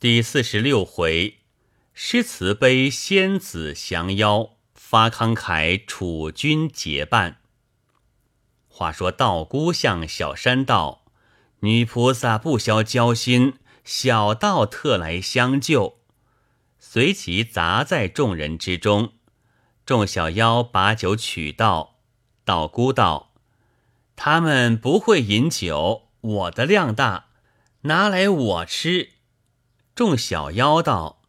第四十六回，诗词碑仙子降妖，发慷慨楚君结伴。话说道姑向小山道：“女菩萨不消交心，小道特来相救。”随即砸在众人之中。众小妖把酒取道，道姑道：“他们不会饮酒，我的量大，拿来我吃。”众小妖道：“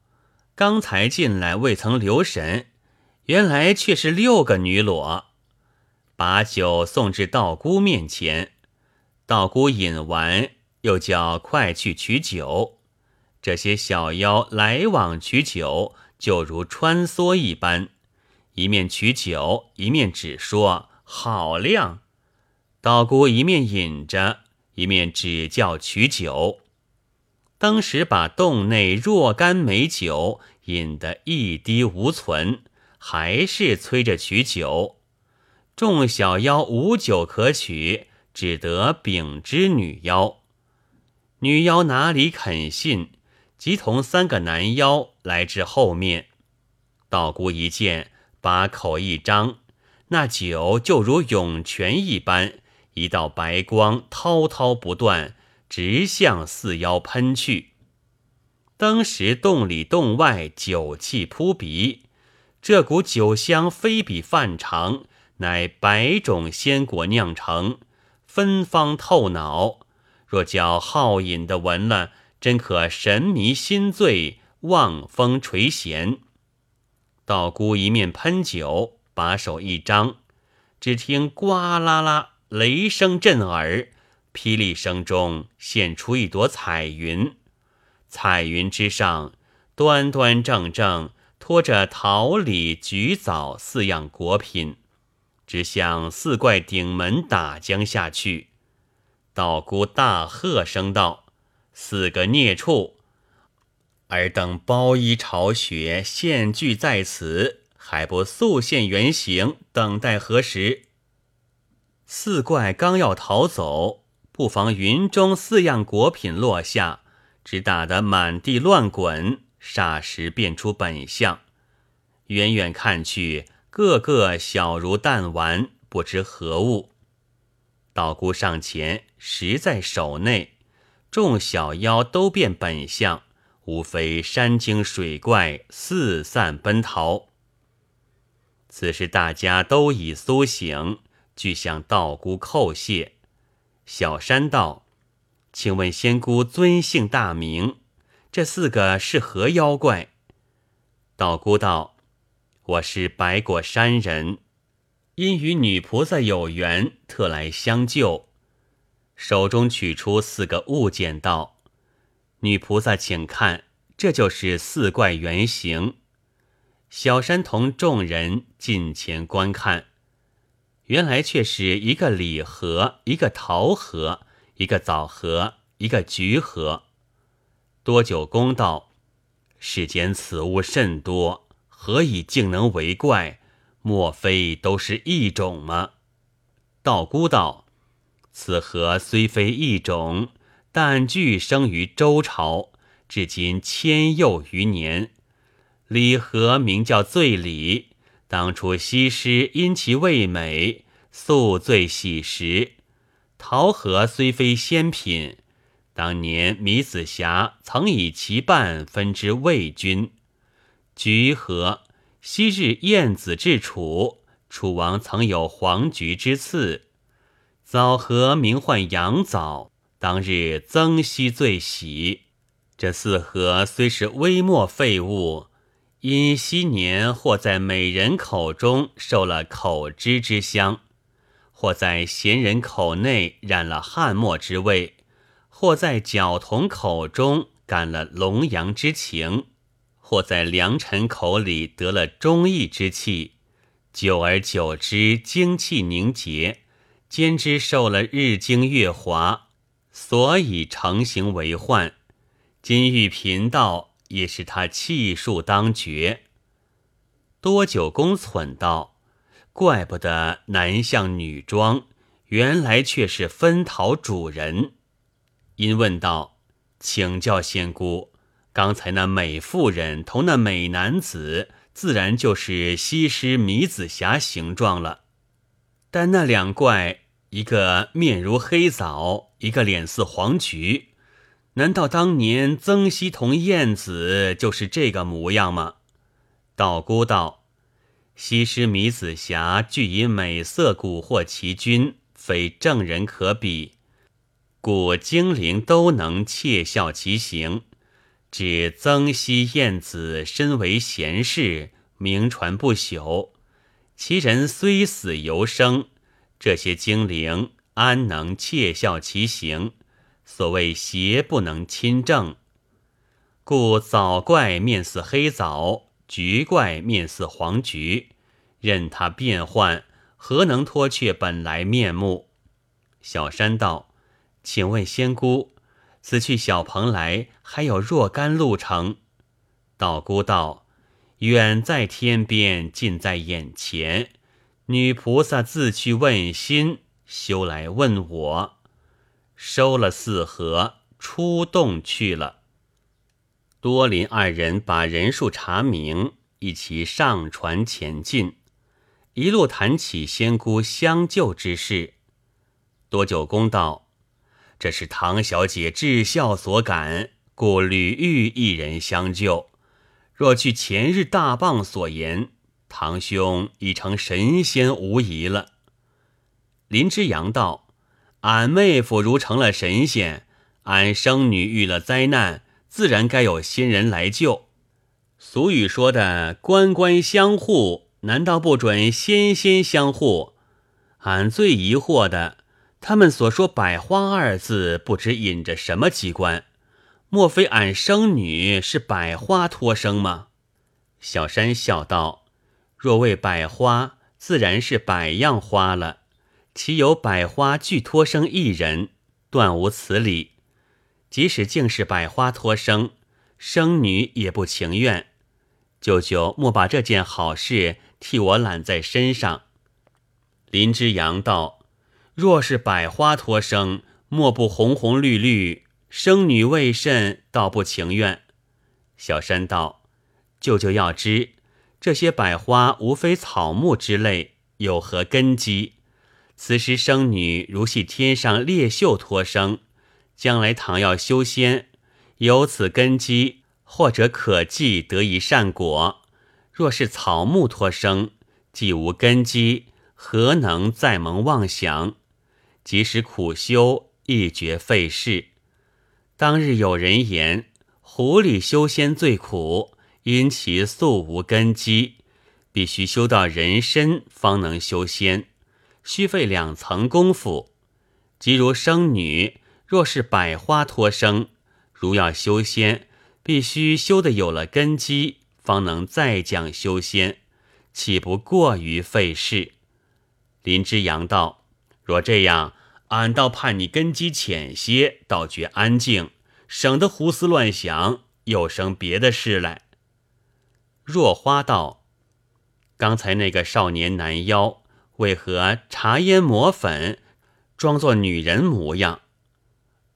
刚才进来未曾留神，原来却是六个女裸。”把酒送至道姑面前，道姑饮完，又叫快去取酒。这些小妖来往取酒，就如穿梭一般，一面取酒，一面只说好亮。道姑一面饮着，一面只叫取酒。当时把洞内若干美酒饮得一滴无存，还是催着取酒。众小妖无酒可取，只得禀知女妖。女妖哪里肯信，即同三个男妖来至后面。道姑一见，把口一张，那酒就如涌泉一般，一道白光滔滔不断。直向四妖喷去。当时洞里洞外酒气扑鼻，这股酒香非比凡常，乃百种鲜果酿成，芬芳透脑。若叫好饮的闻了，真可神迷心醉，望风垂涎。道姑一面喷酒，把手一张，只听呱啦啦雷声震耳。霹雳声中现出一朵彩云，彩云之上端端正正托着桃李菊枣四样果品，直向四怪顶门打将下去。道姑大喝声道：“四个孽畜，尔等包衣巢穴，现聚在此，还不速现原形？等待何时？”四怪刚要逃走。不妨云中四样果品落下，只打得满地乱滚，霎时变出本相。远远看去，个个小如弹丸，不知何物。道姑上前，实在手内，众小妖都变本相，无非山精水怪，四散奔逃。此时大家都已苏醒，俱向道姑叩谢。小山道：“请问仙姑尊姓大名？这四个是何妖怪？”道姑道：“我是白果山人，因与女菩萨有缘，特来相救。”手中取出四个物件，道：“女菩萨，请看，这就是四怪原形。”小山同众人近前观看。原来却是一个礼盒，一个桃核，一个枣核，一个橘核。多久公道：世间此物甚多，何以竟能为怪？莫非都是异种吗？道姑道：此核虽非异种，但俱生于周朝，至今千又余年。礼盒名叫醉礼。当初西施因其味美，宿醉喜食。桃核虽非仙品，当年米子瑕曾以其半分之魏君。橘核昔日晏子至楚，楚王曾有黄菊之赐。枣核名唤羊枣，当日曾皙最喜。这四核虽是微末废物。因昔年或在美人口中受了口脂之香，或在贤人口内染了汉墨之味，或在角童口中感了龙阳之情，或在良臣口里得了忠义之气，久而久之精气凝结，兼之受了日精月华，所以成形为患。今欲贫道。也是他气数当绝。多久公忖道：“怪不得男相女装，原来却是分桃主人。”因问道：“请教仙姑，刚才那美妇人同那美男子，自然就是西施、米紫霞形状了。但那两怪，一个面如黑枣，一个脸似黄菊，难道当年曾皙同燕子就是这个模样吗？道姑道：西施、米紫霞俱以美色蛊惑其君，非正人可比。故精灵都能窃笑其形，指曾皙、燕子身为贤士，名传不朽。其人虽死犹生，这些精灵安能窃笑其形？所谓邪不能亲正，故枣怪面似黑枣，菊怪面似黄菊，任他变换，何能脱却本来面目？小山道。请问仙姑，此去小蓬莱还有若干路程？道姑道：“远在天边，近在眼前。女菩萨自去问心，休来问我。”收了四合，出洞去了。多林二人把人数查明，一起上船前进，一路谈起仙姑相救之事。多九公道。这是唐小姐至孝所感，故吕玉一人相救。若据前日大棒所言，堂兄已成神仙无疑了。林之阳道：“俺妹夫如成了神仙，俺生女遇了灾难，自然该有仙人来救。俗语说的‘官官相护’，难道不准仙仙相护？俺最疑惑的。”他们所说“百花”二字，不知引着什么机关？莫非俺生女是百花托生吗？小山笑道：“若为百花，自然是百样花了。岂有百花俱托生一人？断无此理。即使竟是百花托生，生女也不情愿。舅舅莫把这件好事替我揽在身上。”林之阳道。若是百花托生，莫不红红绿绿；生女未甚，倒不情愿。小山道：“舅舅要知，这些百花无非草木之类，有何根基？此时生女如系天上烈秀托生，将来倘要修仙，有此根基，或者可计得以善果。若是草木托生，既无根基，何能再蒙妄想？”即使苦修，亦觉费事。当日有人言，狐狸修仙最苦，因其素无根基，必须修到人身方能修仙，需费两层功夫。即如生女，若是百花托生，如要修仙，必须修得有了根基，方能再讲修仙，岂不过于费事？林之阳道：若这样。俺倒盼你根基浅些，倒觉安静，省得胡思乱想，又生别的事来。若花道，刚才那个少年男妖为何茶烟抹粉，装作女人模样？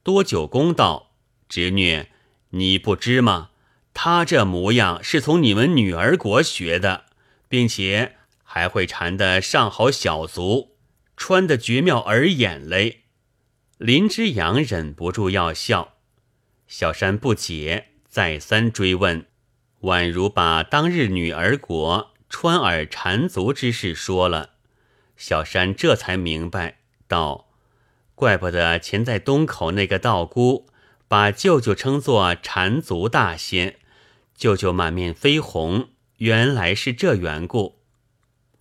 多九公道，侄女，你不知吗？他这模样是从你们女儿国学的，并且还会缠的上好小足。穿的绝妙耳眼嘞，林之阳忍不住要笑。小山不解，再三追问，宛如把当日女儿国穿耳缠足之事说了。小山这才明白，道：“怪不得前在东口那个道姑把舅舅称作缠足大仙，舅舅满面绯红，原来是这缘故。”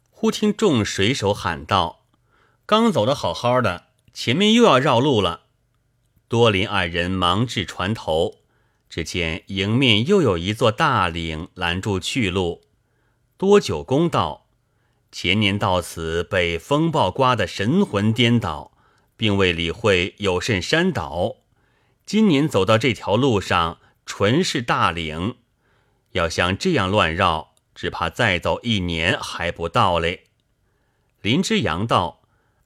忽听众水手喊道。刚走的好好的，前面又要绕路了。多林二人忙至船头，只见迎面又有一座大岭拦住去路。多久公道：前年到此被风暴刮得神魂颠倒，并未理会有甚山倒。今年走到这条路上，纯是大岭，要像这样乱绕，只怕再走一年还不到嘞。林之阳道。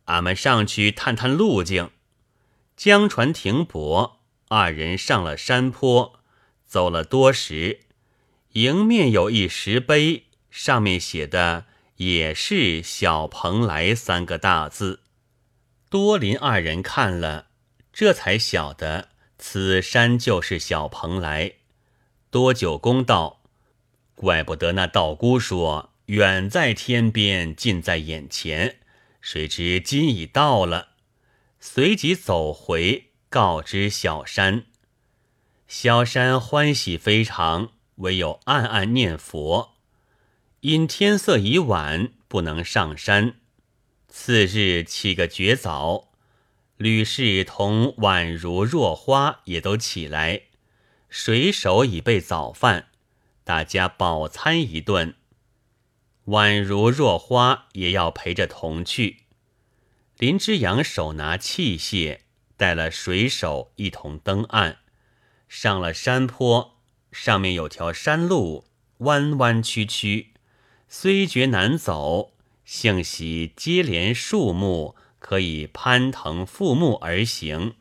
俺们上去探探路径。江船停泊，二人上了山坡，走了多时，迎面有一石碑，上面写的也是“小蓬莱”三个大字。多林二人看了，这才晓得此山就是小蓬莱。多久公道，怪不得那道姑说远在天边，近在眼前，谁知今已到了。随即走回，告知小山。小山欢喜非常，唯有暗暗念佛。因天色已晚，不能上山。次日起个绝早，吕氏同宛如若花也都起来。水手已备早饭，大家饱餐一顿。宛如若花也要陪着同去。林之阳手拿器械，带了水手一同登岸，上了山坡。上面有条山路，弯弯曲曲，虽觉难走，幸喜接连树木，可以攀藤附木而行。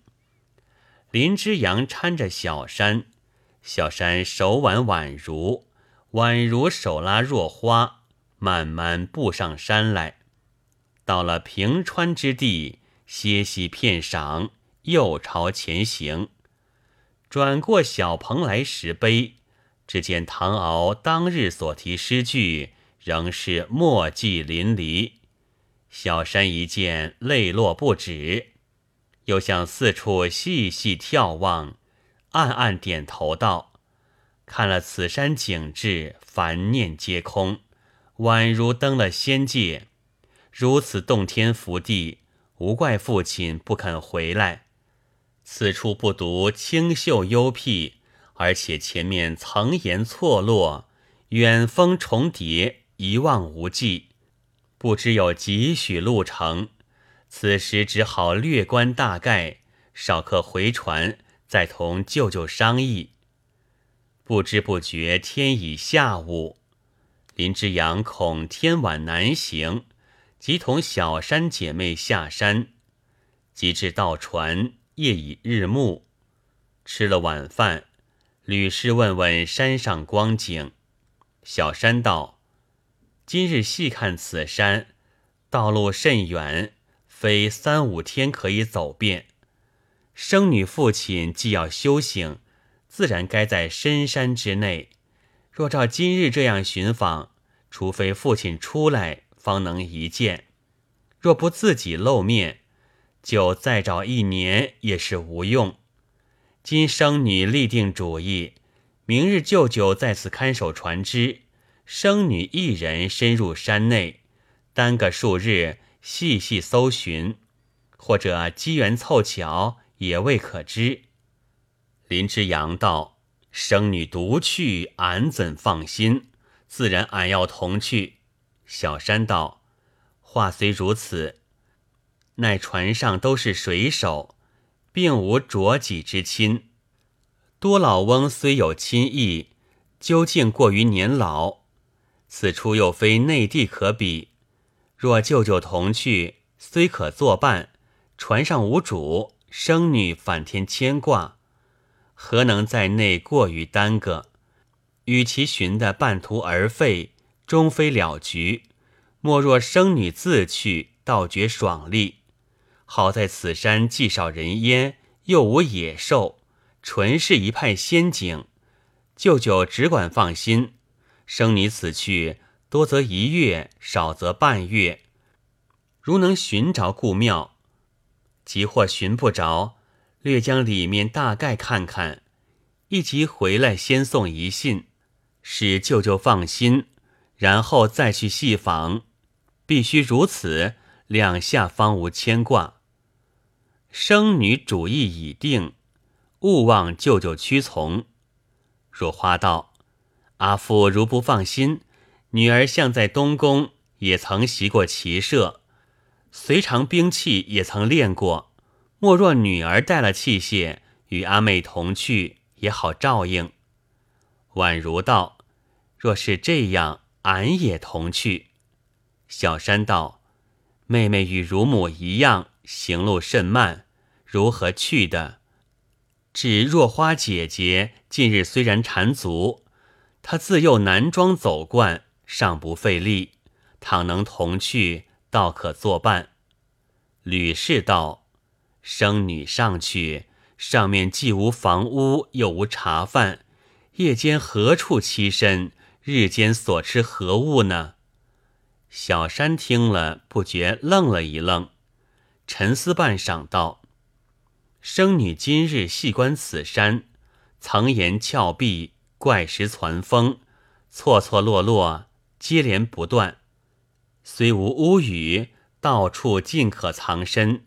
林之阳搀着小山。小山手挽宛如，宛如手拉若花，慢慢步上山来。到了平川之地，歇息片晌，又朝前行。转过小蓬莱石碑，只见唐敖当日所题诗句，仍是墨迹淋漓。小山一见，泪落不止，又向四处细细眺望。暗暗点头道：“看了此山景致，凡念皆空，宛如登了仙界。如此洞天福地，无怪父亲不肯回来。此处不独清秀幽僻，而且前面层岩错落，远峰重叠，一望无际，不知有几许路程。此时只好略观大概，少刻回船。”再同舅舅商议，不知不觉天已下午。林之阳恐天晚难行，即同小山姐妹下山。及至到船，夜已日暮。吃了晚饭，吕氏问问山上光景。小山道：“今日细看此山，道路甚远，非三五天可以走遍。”生女父亲既要修行，自然该在深山之内。若照今日这样寻访，除非父亲出来，方能一见；若不自己露面，就再找一年也是无用。今生女立定主意，明日舅舅在此看守船只，生女一人深入山内，耽个数日，细细搜寻，或者机缘凑巧。也未可知。林之阳道：“生女独去，俺怎放心？自然俺要同去。”小山道：“话虽如此，奈船上都是水手，并无着己之亲。多老翁虽有亲意，究竟过于年老。此处又非内地可比。若舅舅同去，虽可作伴，船上无主。”生女反添牵挂，何能在内过于耽搁？与其寻得半途而废，终非了局。莫若生女自去，倒觉爽利。好在此山既少人烟，又无野兽，纯是一派仙境。舅舅只管放心，生女此去多则一月，少则半月。如能寻着故庙。即或寻不着，略将里面大概看看，一即回来先送一信，使舅舅放心，然后再去细访。必须如此，两下方无牵挂。生女主意已定，勿忘舅舅屈从。若花道，阿父如不放心，女儿像在东宫也曾习过骑射。随常兵器也曾练过，莫若女儿带了器械，与阿妹同去也好照应。宛如道：“若是这样，俺也同去。”小山道：“妹妹与乳母一样，行路甚慢，如何去的？”只若花姐姐近日虽然缠足，他自幼男装走惯，尚不费力。倘能同去，倒可作伴。吕氏道：“生女上去，上面既无房屋，又无茶饭，夜间何处栖身？日间所吃何物呢？”小山听了，不觉愣了一愣，沉思半晌，道：“生女今日细观此山，层岩峭壁，怪石攒峰，错错落落，接连不断。虽无屋宇，到处尽可藏身。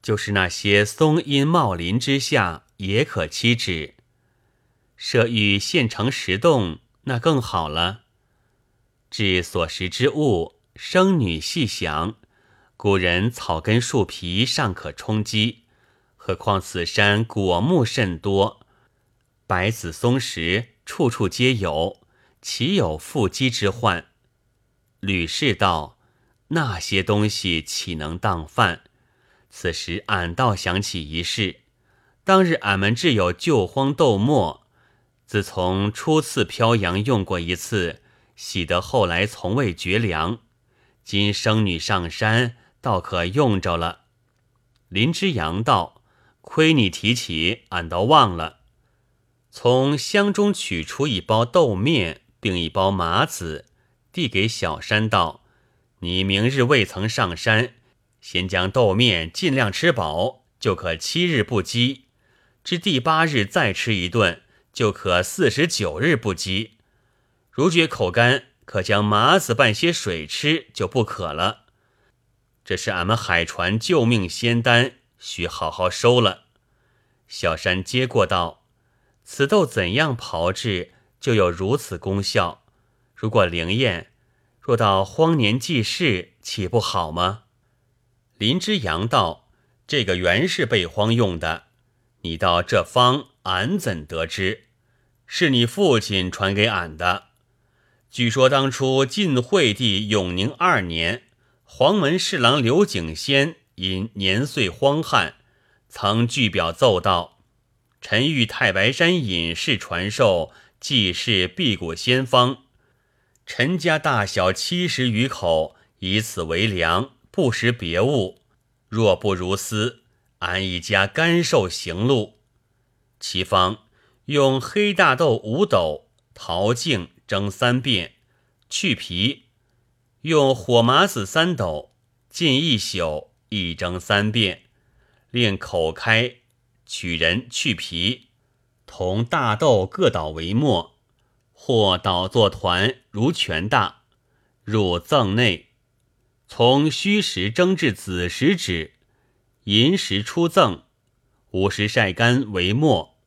就是那些松阴茂林之下，也可栖止。设欲现成石洞，那更好了。”至所食之物，生女细想，古人草根树皮尚可充饥，何况此山果木甚多，白子松石处处皆有，岂有腹饥之患？吕氏道：“那些东西岂能当饭？”此时俺倒想起一事：当日俺们只有旧荒豆末，自从初次漂洋用过一次。喜得后来从未绝粮，今生女上山，倒可用着了。林之阳道：“亏你提起，俺倒忘了。”从箱中取出一包豆面，并一包麻子，递给小山道：“你明日未曾上山，先将豆面尽量吃饱，就可七日不饥；至第八日再吃一顿，就可四十九日不饥。”如觉口干，可将麻子拌些水吃，就不渴了。这是俺们海船救命仙丹，需好好收了。小山接过道：“此豆怎样炮制，就有如此功效。如果灵验，若到荒年济世，岂不好吗？”林之阳道：“这个原是备荒用的，你道这方，俺怎得知？是你父亲传给俺的。”据说当初晋惠帝永宁二年，黄门侍郎刘景先因年岁荒旱，曾据表奏道：“臣欲太白山隐士传授济世辟谷仙方，陈家大小七十余口，以此为粮，不食别物。若不如斯，俺一家甘受行路。其方用黑大豆五斗，淘净。”蒸三遍，去皮；用火麻子三斗，浸一宿，一蒸三遍，令口开，取人去皮，同大豆各捣为末，或捣作团如拳大，入赠内，从虚实蒸至子时止，银时出赠，午时晒干为末，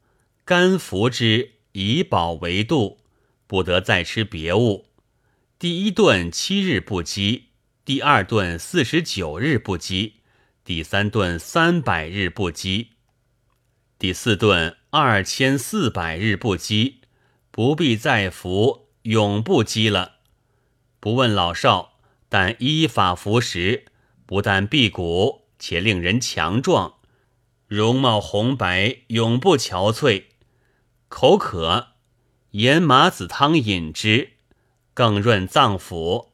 干服之，以饱为度。不得再吃别物。第一顿七日不饥，第二顿四十九日不饥，第三顿三百日不饥，第四顿二千四百日不饥，不必再服，永不饥了。不问老少，但依法服食，不但辟谷，且令人强壮，容貌红白，永不憔悴。口渴。盐麻子汤饮之，更润脏腑。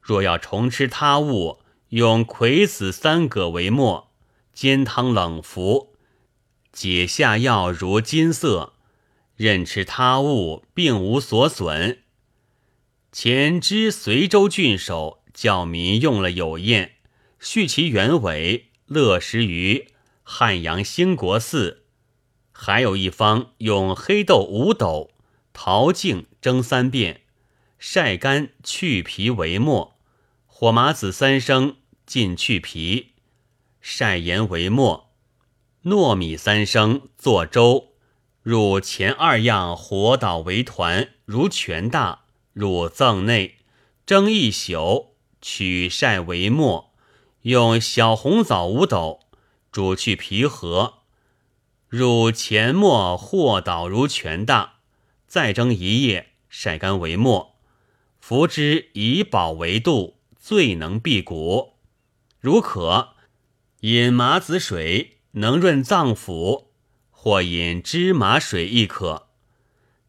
若要重吃他物，用葵子三葛为末，煎汤冷服，解下药如金色。任吃他物，并无所损。前知随州郡守教民用了有验，续其原委，乐食于汉阳兴国寺。还有一方用黑豆五斗。桃茎蒸三遍，晒干去皮为末；火麻子三升，浸去皮；晒盐为末；糯米三升，做粥。入前二样火捣为团，如拳大，入赠内，蒸一宿，取晒为末。用小红枣五斗，煮去皮核，入前末或捣如拳大。再蒸一夜，晒干为末，服之以饱为度，最能辟谷。如渴，饮麻子水，能润脏腑；或饮芝麻水亦可，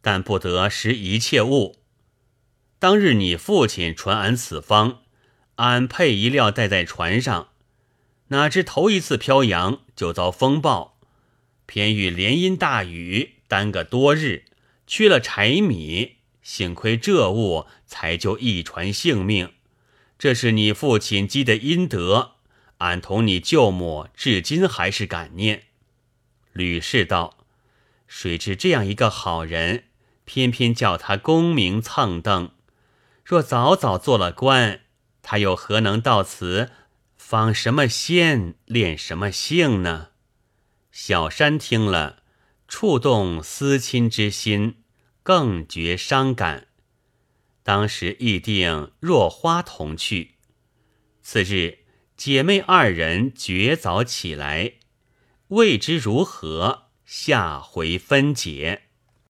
但不得食一切物。当日你父亲传俺此方，俺配一料带在船上，哪知头一次漂洋就遭风暴，偏遇连阴大雨，耽搁多日，缺了柴米。幸亏这物才救一船性命，这是你父亲积的阴德，俺同你舅母至今还是感念。吕氏道：“谁知这样一个好人，偏偏叫他功名蹭蹬。若早早做了官，他又何能到此访什么仙，练什么性呢？”小山听了，触动思亲之心。更觉伤感。当时议定若花同去。次日，姐妹二人绝早起来，未知如何，下回分解。